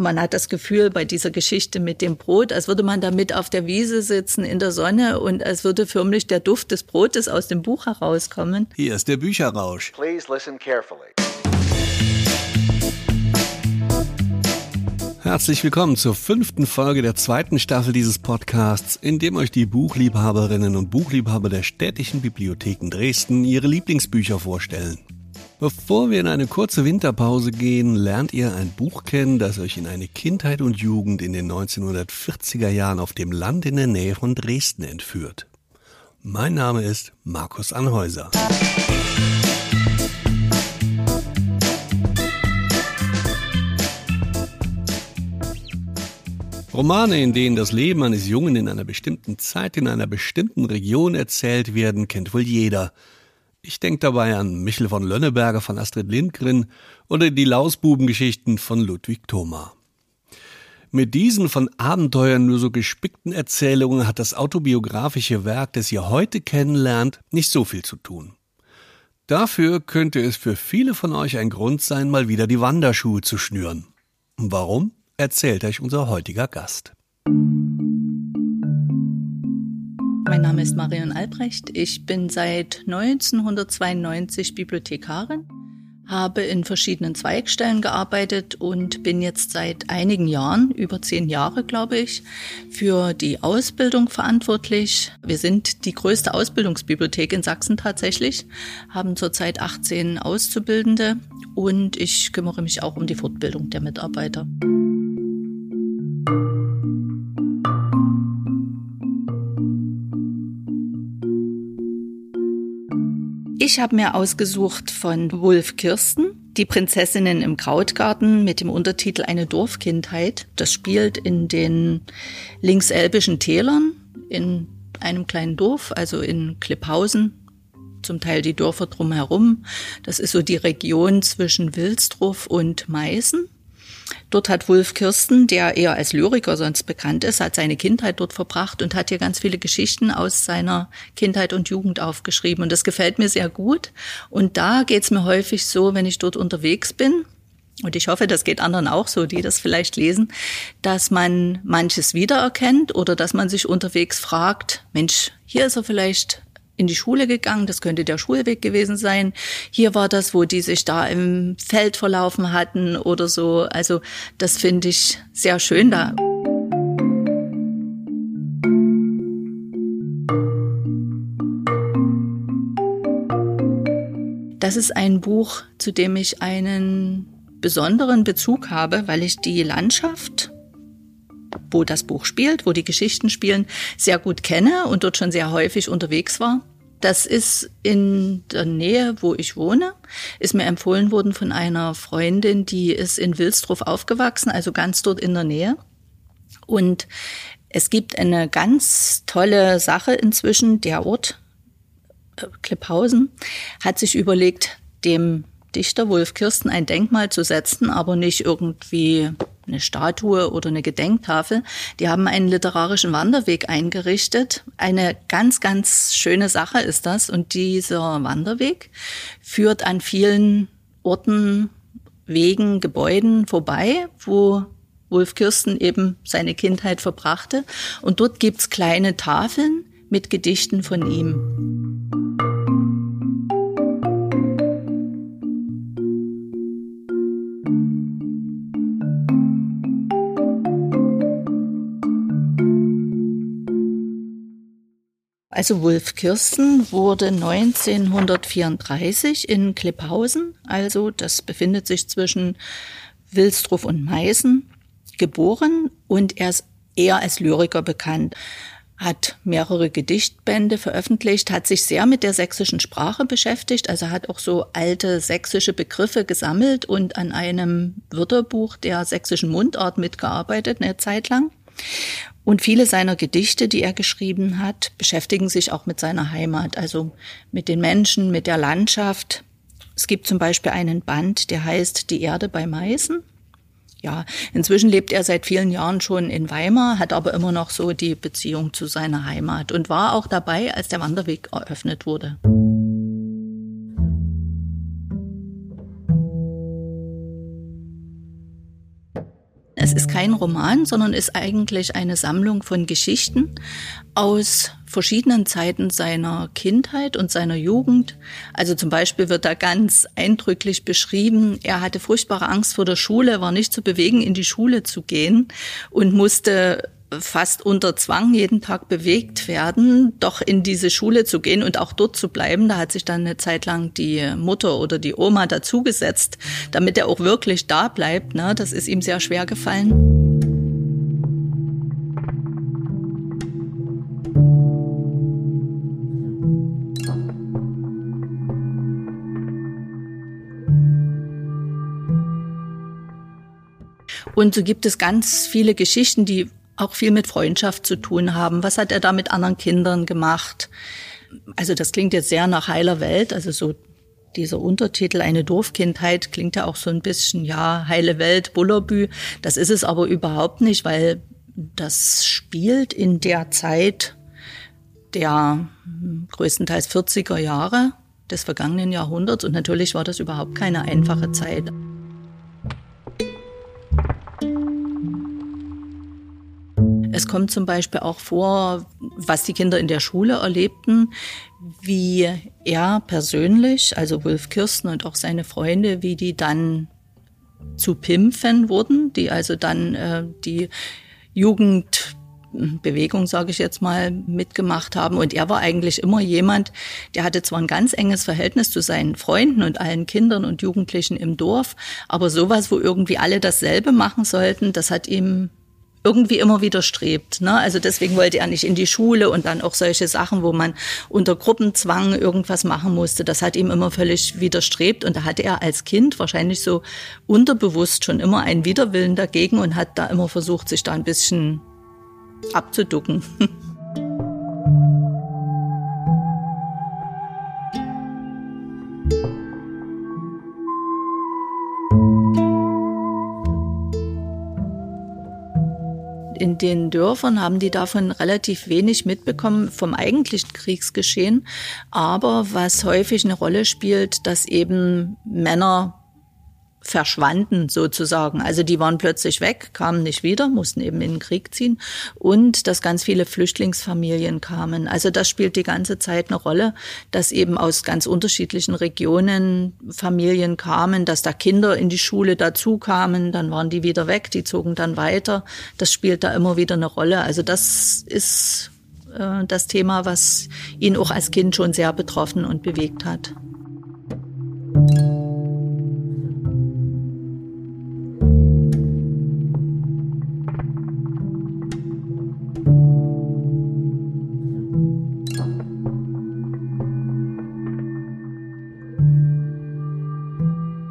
man hat das Gefühl bei dieser Geschichte mit dem Brot, als würde man da mit auf der Wiese sitzen in der Sonne und als würde förmlich der Duft des Brotes aus dem Buch herauskommen. Hier ist der Bücherrausch. Please listen carefully. Herzlich willkommen zur fünften Folge der zweiten Staffel dieses Podcasts, in dem euch die Buchliebhaberinnen und Buchliebhaber der städtischen Bibliotheken Dresden ihre Lieblingsbücher vorstellen. Bevor wir in eine kurze Winterpause gehen, lernt ihr ein Buch kennen, das euch in eine Kindheit und Jugend in den 1940er Jahren auf dem Land in der Nähe von Dresden entführt. Mein Name ist Markus Anhäuser. Romane, in denen das Leben eines Jungen in einer bestimmten Zeit in einer bestimmten Region erzählt werden, kennt wohl jeder – ich denke dabei an Michel von Lönneberger von Astrid Lindgren oder die Lausbubengeschichten von Ludwig Thoma. Mit diesen von Abenteuern nur so gespickten Erzählungen hat das autobiografische Werk, das ihr heute kennenlernt, nicht so viel zu tun. Dafür könnte es für viele von euch ein Grund sein, mal wieder die Wanderschuhe zu schnüren. Warum? Erzählt euch unser heutiger Gast. Mein Name ist Marion Albrecht. Ich bin seit 1992 Bibliothekarin, habe in verschiedenen Zweigstellen gearbeitet und bin jetzt seit einigen Jahren, über zehn Jahre glaube ich, für die Ausbildung verantwortlich. Wir sind die größte Ausbildungsbibliothek in Sachsen tatsächlich, haben zurzeit 18 Auszubildende und ich kümmere mich auch um die Fortbildung der Mitarbeiter. Ich habe mir ausgesucht von Wolf Kirsten, die Prinzessinnen im Krautgarten mit dem Untertitel Eine Dorfkindheit. Das spielt in den linkselbischen Tälern in einem kleinen Dorf, also in Klipphausen, zum Teil die Dörfer drumherum. Das ist so die Region zwischen Wilsdruff und Meißen. Dort hat Wolf Kirsten, der eher als Lyriker sonst bekannt ist, hat seine Kindheit dort verbracht und hat hier ganz viele Geschichten aus seiner Kindheit und Jugend aufgeschrieben. Und das gefällt mir sehr gut. Und da geht's mir häufig so, wenn ich dort unterwegs bin, und ich hoffe, das geht anderen auch so, die das vielleicht lesen, dass man manches wiedererkennt oder dass man sich unterwegs fragt, Mensch, hier ist er vielleicht in die Schule gegangen, das könnte der Schulweg gewesen sein. Hier war das, wo die sich da im Feld verlaufen hatten oder so. Also das finde ich sehr schön da. Das ist ein Buch, zu dem ich einen besonderen Bezug habe, weil ich die Landschaft wo das Buch spielt, wo die Geschichten spielen, sehr gut kenne und dort schon sehr häufig unterwegs war. Das ist in der Nähe, wo ich wohne, ist mir empfohlen worden von einer Freundin, die ist in Wilsdruff aufgewachsen, also ganz dort in der Nähe. Und es gibt eine ganz tolle Sache inzwischen. Der Ort, äh, Klipphausen, hat sich überlegt, dem Dichter Wolf Kirsten ein Denkmal zu setzen, aber nicht irgendwie eine Statue oder eine Gedenktafel. Die haben einen literarischen Wanderweg eingerichtet. Eine ganz, ganz schöne Sache ist das. Und dieser Wanderweg führt an vielen Orten, Wegen, Gebäuden vorbei, wo Wolf Kirsten eben seine Kindheit verbrachte. Und dort gibt's kleine Tafeln mit Gedichten von ihm. Also Wolf Kirsten wurde 1934 in Klipphausen, also das befindet sich zwischen Wilsdruff und Meißen, geboren und er ist eher als Lyriker bekannt hat mehrere Gedichtbände veröffentlicht, hat sich sehr mit der sächsischen Sprache beschäftigt, also hat auch so alte sächsische Begriffe gesammelt und an einem Wörterbuch der sächsischen Mundart mitgearbeitet, eine Zeit lang. Und viele seiner Gedichte, die er geschrieben hat, beschäftigen sich auch mit seiner Heimat, also mit den Menschen, mit der Landschaft. Es gibt zum Beispiel einen Band, der heißt Die Erde bei Meißen. Ja, inzwischen lebt er seit vielen Jahren schon in Weimar, hat aber immer noch so die Beziehung zu seiner Heimat und war auch dabei, als der Wanderweg eröffnet wurde. Kein Roman, sondern ist eigentlich eine Sammlung von Geschichten aus verschiedenen Zeiten seiner Kindheit und seiner Jugend. Also zum Beispiel wird da ganz eindrücklich beschrieben, er hatte furchtbare Angst vor der Schule, war nicht zu bewegen, in die Schule zu gehen und musste fast unter Zwang jeden Tag bewegt werden, doch in diese Schule zu gehen und auch dort zu bleiben. Da hat sich dann eine Zeit lang die Mutter oder die Oma dazugesetzt, damit er auch wirklich da bleibt. Ne? Das ist ihm sehr schwer gefallen. Und so gibt es ganz viele Geschichten, die auch viel mit Freundschaft zu tun haben. Was hat er da mit anderen Kindern gemacht? Also das klingt jetzt sehr nach heiler Welt, also so dieser Untertitel Eine Dorfkindheit klingt ja auch so ein bisschen, ja, heile Welt, Bullerbü. Das ist es aber überhaupt nicht, weil das spielt in der Zeit der größtenteils 40er Jahre des vergangenen Jahrhunderts und natürlich war das überhaupt keine einfache Zeit. Es kommt zum Beispiel auch vor, was die Kinder in der Schule erlebten, wie er persönlich, also Wolf Kirsten und auch seine Freunde, wie die dann zu Pimpfen wurden, die also dann äh, die Jugendbewegung, sage ich jetzt mal, mitgemacht haben. Und er war eigentlich immer jemand, der hatte zwar ein ganz enges Verhältnis zu seinen Freunden und allen Kindern und Jugendlichen im Dorf, aber sowas, wo irgendwie alle dasselbe machen sollten, das hat ihm irgendwie immer widerstrebt. Ne? Also deswegen wollte er nicht in die Schule und dann auch solche Sachen, wo man unter Gruppenzwang irgendwas machen musste. Das hat ihm immer völlig widerstrebt und da hatte er als Kind wahrscheinlich so unterbewusst schon immer einen Widerwillen dagegen und hat da immer versucht, sich da ein bisschen abzuducken. den Dörfern haben die davon relativ wenig mitbekommen vom eigentlichen Kriegsgeschehen. Aber was häufig eine Rolle spielt, dass eben Männer verschwanden sozusagen. Also die waren plötzlich weg, kamen nicht wieder, mussten eben in den Krieg ziehen und dass ganz viele Flüchtlingsfamilien kamen. Also das spielt die ganze Zeit eine Rolle, dass eben aus ganz unterschiedlichen Regionen Familien kamen, dass da Kinder in die Schule dazu kamen, dann waren die wieder weg, die zogen dann weiter. Das spielt da immer wieder eine Rolle. Also das ist äh, das Thema, was ihn auch als Kind schon sehr betroffen und bewegt hat.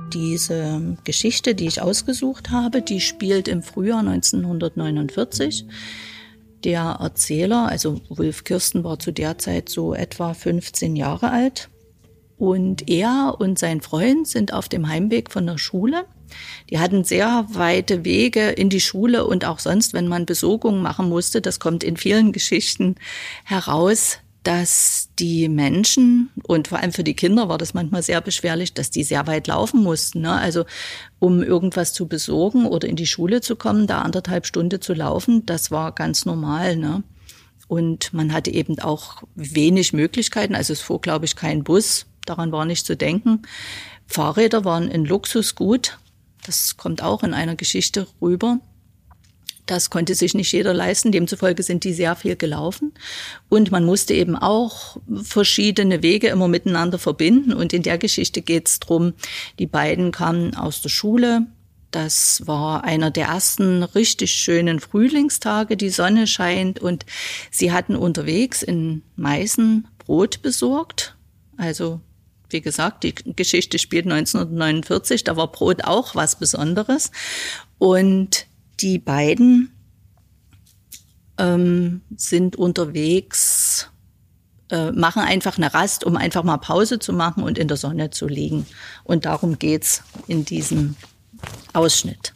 Diese Geschichte, die ich ausgesucht habe, die spielt im Frühjahr 1949. Der Erzähler, also Wolf Kirsten, war zu der Zeit so etwa 15 Jahre alt. Und er und sein Freund sind auf dem Heimweg von der Schule. Die hatten sehr weite Wege in die Schule und auch sonst, wenn man Besorgungen machen musste, das kommt in vielen Geschichten heraus, dass die Menschen und vor allem für die Kinder war das manchmal sehr beschwerlich, dass die sehr weit laufen mussten. Ne? Also um irgendwas zu besorgen oder in die Schule zu kommen, da anderthalb Stunden zu laufen, das war ganz normal. Ne? Und man hatte eben auch wenig Möglichkeiten. Also es fuhr, glaube ich, kein Bus. Daran war nicht zu denken. Fahrräder waren ein Luxusgut. Das kommt auch in einer Geschichte rüber. Das konnte sich nicht jeder leisten. Demzufolge sind die sehr viel gelaufen. Und man musste eben auch verschiedene Wege immer miteinander verbinden. Und in der Geschichte geht es drum. die beiden kamen aus der Schule. Das war einer der ersten richtig schönen Frühlingstage. Die Sonne scheint und sie hatten unterwegs in Meißen Brot besorgt. Also wie gesagt, die Geschichte spielt 1949, da war Brot auch was Besonderes. Und die beiden ähm, sind unterwegs, äh, machen einfach eine Rast, um einfach mal Pause zu machen und in der Sonne zu liegen. Und darum geht's in diesem Ausschnitt.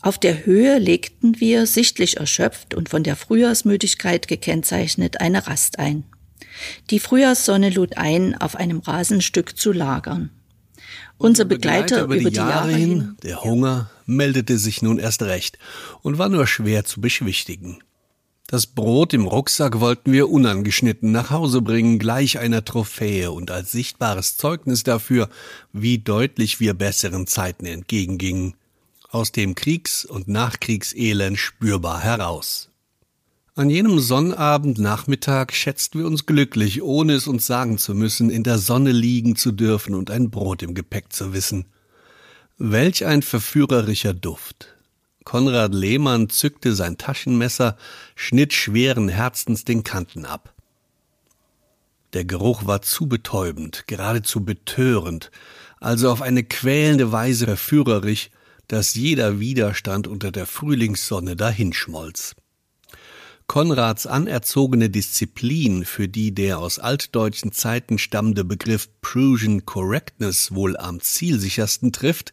Auf der Höhe legten wir, sichtlich erschöpft und von der Frühjahrsmüdigkeit gekennzeichnet, eine Rast ein. Die Frühjahrssonne lud ein, auf einem Rasenstück zu lagern. Unser Begleiter, Begleiter über, über, die Jahre, Jahre hin, der Hunger, meldete sich nun erst recht und war nur schwer zu beschwichtigen. Das Brot im Rucksack wollten wir unangeschnitten nach Hause bringen, gleich einer Trophäe und als sichtbares Zeugnis dafür, wie deutlich wir besseren Zeiten entgegengingen, aus dem Kriegs- und Nachkriegselend spürbar heraus. An jenem Sonnabendnachmittag schätzten wir uns glücklich, ohne es uns sagen zu müssen, in der Sonne liegen zu dürfen und ein Brot im Gepäck zu wissen. Welch ein verführerischer Duft. Konrad Lehmann zückte sein Taschenmesser, schnitt schweren Herzens den Kanten ab. Der Geruch war zu betäubend, geradezu betörend, also auf eine quälende Weise verführerisch, dass jeder Widerstand unter der Frühlingssonne dahinschmolz. Konrads anerzogene Disziplin, für die der aus altdeutschen Zeiten stammende Begriff Prussian Correctness wohl am zielsichersten trifft,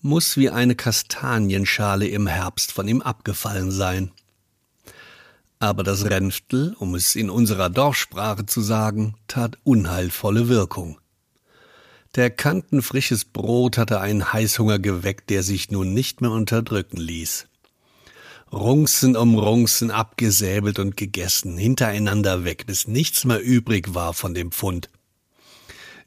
muss wie eine Kastanienschale im Herbst von ihm abgefallen sein. Aber das Renftel, um es in unserer Dorfsprache zu sagen, tat unheilvolle Wirkung. Der kantenfrisches Brot hatte einen Heißhunger geweckt, der sich nun nicht mehr unterdrücken ließ. Runzen um Runzen abgesäbelt und gegessen, hintereinander weg, bis nichts mehr übrig war von dem Pfund.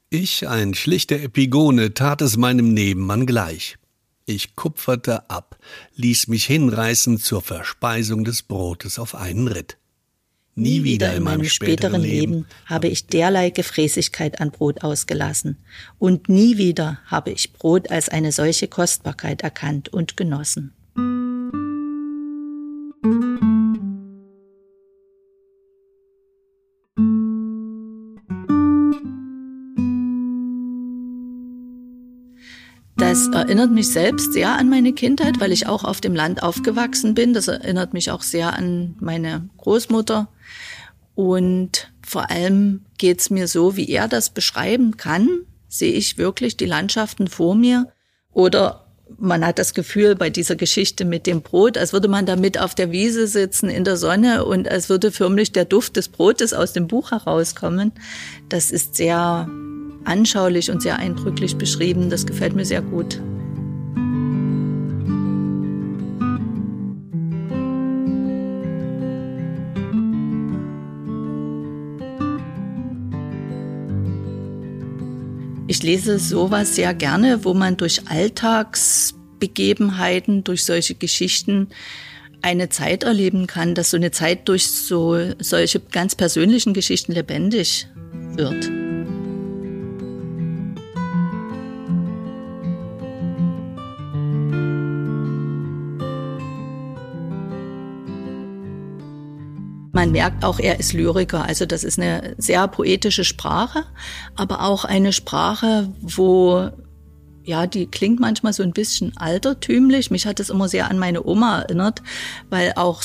Ich, ein schlichter Epigone, tat es meinem Nebenmann gleich. Ich kupferte ab, ließ mich hinreißen zur Verspeisung des Brotes auf einen Ritt. Nie wieder in meinem späteren Leben habe ich derlei Gefräßigkeit an Brot ausgelassen, und nie wieder habe ich Brot als eine solche Kostbarkeit erkannt und genossen. Das erinnert mich selbst sehr an meine Kindheit, weil ich auch auf dem Land aufgewachsen bin. Das erinnert mich auch sehr an meine Großmutter. Und vor allem geht's mir so, wie er das beschreiben kann, sehe ich wirklich die Landschaften vor mir. Oder man hat das Gefühl bei dieser Geschichte mit dem Brot, als würde man damit auf der Wiese sitzen in der Sonne und als würde förmlich der Duft des Brotes aus dem Buch herauskommen. Das ist sehr anschaulich und sehr eindrücklich beschrieben. Das gefällt mir sehr gut. Ich lese sowas sehr gerne, wo man durch Alltagsbegebenheiten, durch solche Geschichten eine Zeit erleben kann, dass so eine Zeit durch so solche ganz persönlichen Geschichten lebendig wird. Man merkt auch, er ist Lyriker. Also das ist eine sehr poetische Sprache, aber auch eine Sprache, wo ja, die klingt manchmal so ein bisschen altertümlich. Mich hat es immer sehr an meine Oma erinnert, weil auch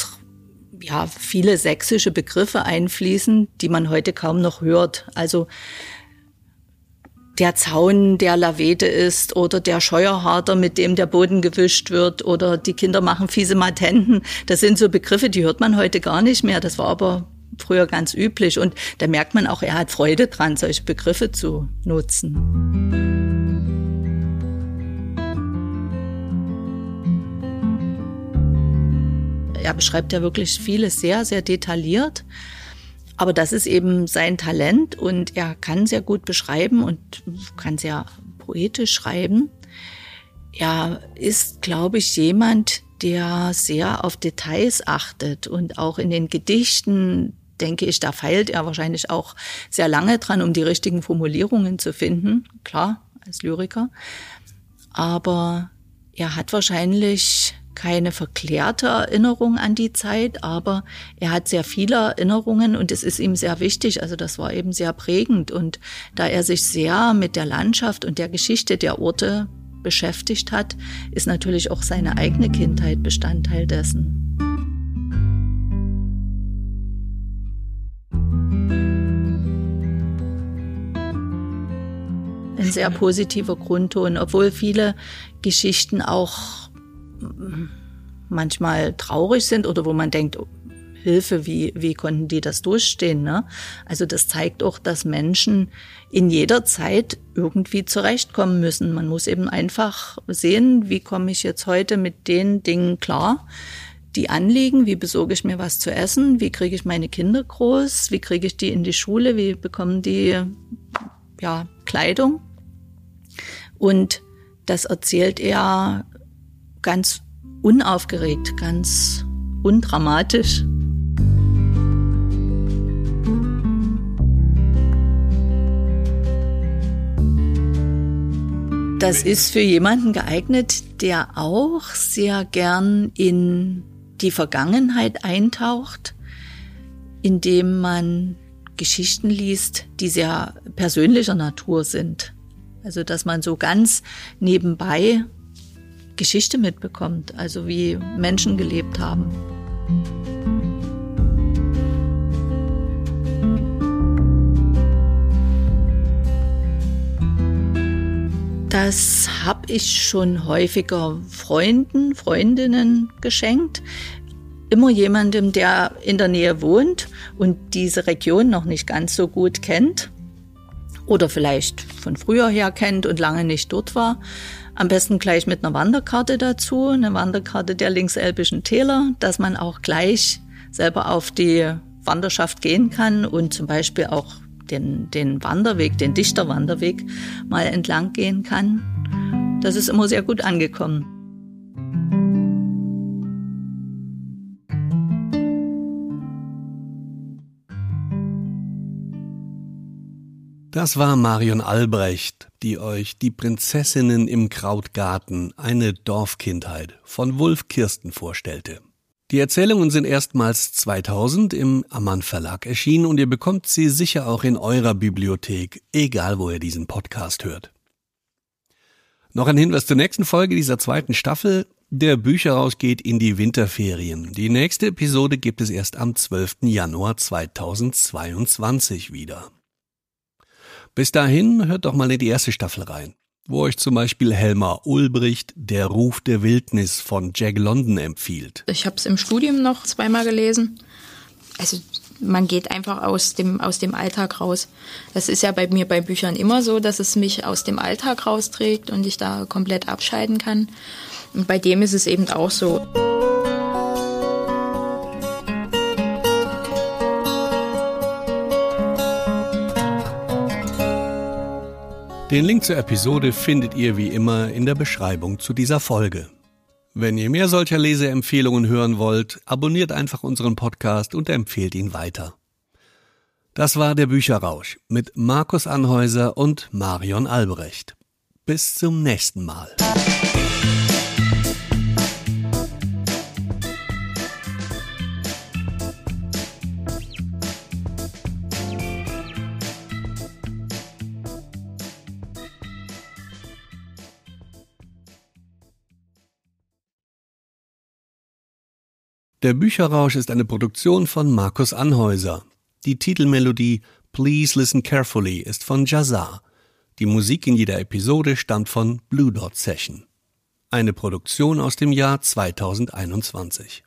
ja viele sächsische Begriffe einfließen, die man heute kaum noch hört. Also der Zaun, der Lavete ist oder der Scheuerharter, mit dem der Boden gewischt wird oder die Kinder machen fiese Matenten. Das sind so Begriffe, die hört man heute gar nicht mehr. Das war aber früher ganz üblich und da merkt man auch, er hat Freude dran, solche Begriffe zu nutzen. Er beschreibt ja wirklich vieles sehr, sehr detailliert. Aber das ist eben sein Talent und er kann sehr gut beschreiben und kann sehr poetisch schreiben. Er ist, glaube ich, jemand, der sehr auf Details achtet und auch in den Gedichten, denke ich, da feilt er wahrscheinlich auch sehr lange dran, um die richtigen Formulierungen zu finden. Klar, als Lyriker. Aber er hat wahrscheinlich keine verklärte Erinnerung an die Zeit, aber er hat sehr viele Erinnerungen und es ist ihm sehr wichtig. Also das war eben sehr prägend. Und da er sich sehr mit der Landschaft und der Geschichte der Orte beschäftigt hat, ist natürlich auch seine eigene Kindheit Bestandteil dessen. Ein sehr positiver Grundton, obwohl viele Geschichten auch manchmal traurig sind oder wo man denkt, oh, Hilfe, wie, wie konnten die das durchstehen. Ne? Also das zeigt auch, dass Menschen in jeder Zeit irgendwie zurechtkommen müssen. Man muss eben einfach sehen, wie komme ich jetzt heute mit den Dingen klar, die anliegen, wie besorge ich mir was zu essen, wie kriege ich meine Kinder groß, wie kriege ich die in die Schule, wie bekommen die ja, Kleidung. Und das erzählt er ganz unaufgeregt, ganz undramatisch. Das ist für jemanden geeignet, der auch sehr gern in die Vergangenheit eintaucht, indem man Geschichten liest, die sehr persönlicher Natur sind. Also dass man so ganz nebenbei Geschichte mitbekommt, also wie Menschen gelebt haben. Das habe ich schon häufiger Freunden, Freundinnen geschenkt. Immer jemandem, der in der Nähe wohnt und diese Region noch nicht ganz so gut kennt oder vielleicht von früher her kennt und lange nicht dort war. Am besten gleich mit einer Wanderkarte dazu, eine Wanderkarte der linkselbischen Täler, dass man auch gleich selber auf die Wanderschaft gehen kann und zum Beispiel auch den, den Wanderweg, den Dichterwanderweg mal entlang gehen kann. Das ist immer sehr gut angekommen. Das war Marion Albrecht, die euch die Prinzessinnen im Krautgarten, eine Dorfkindheit von Wulf Kirsten vorstellte. Die Erzählungen sind erstmals 2000 im Ammann Verlag erschienen und ihr bekommt sie sicher auch in eurer Bibliothek, egal wo ihr diesen Podcast hört. Noch ein Hinweis zur nächsten Folge dieser zweiten Staffel. Der Bücherhaus geht in die Winterferien. Die nächste Episode gibt es erst am 12. Januar 2022 wieder. Bis dahin hört doch mal in die erste Staffel rein wo euch zum Beispiel Helma Ulbricht Der Ruf der Wildnis von Jack London empfiehlt. Ich habe es im Studium noch zweimal gelesen. Also man geht einfach aus dem, aus dem Alltag raus. Das ist ja bei mir bei Büchern immer so, dass es mich aus dem Alltag rausträgt und ich da komplett abscheiden kann. Und bei dem ist es eben auch so. Den Link zur Episode findet ihr wie immer in der Beschreibung zu dieser Folge. Wenn ihr mehr solcher Leseempfehlungen hören wollt, abonniert einfach unseren Podcast und empfehlt ihn weiter. Das war der Bücherrausch mit Markus Anhäuser und Marion Albrecht. Bis zum nächsten Mal. Der Bücherrausch ist eine Produktion von Markus Anhäuser. Die Titelmelodie Please Listen Carefully ist von Jazar. Die Musik in jeder Episode stammt von Blue Dot Session. Eine Produktion aus dem Jahr 2021.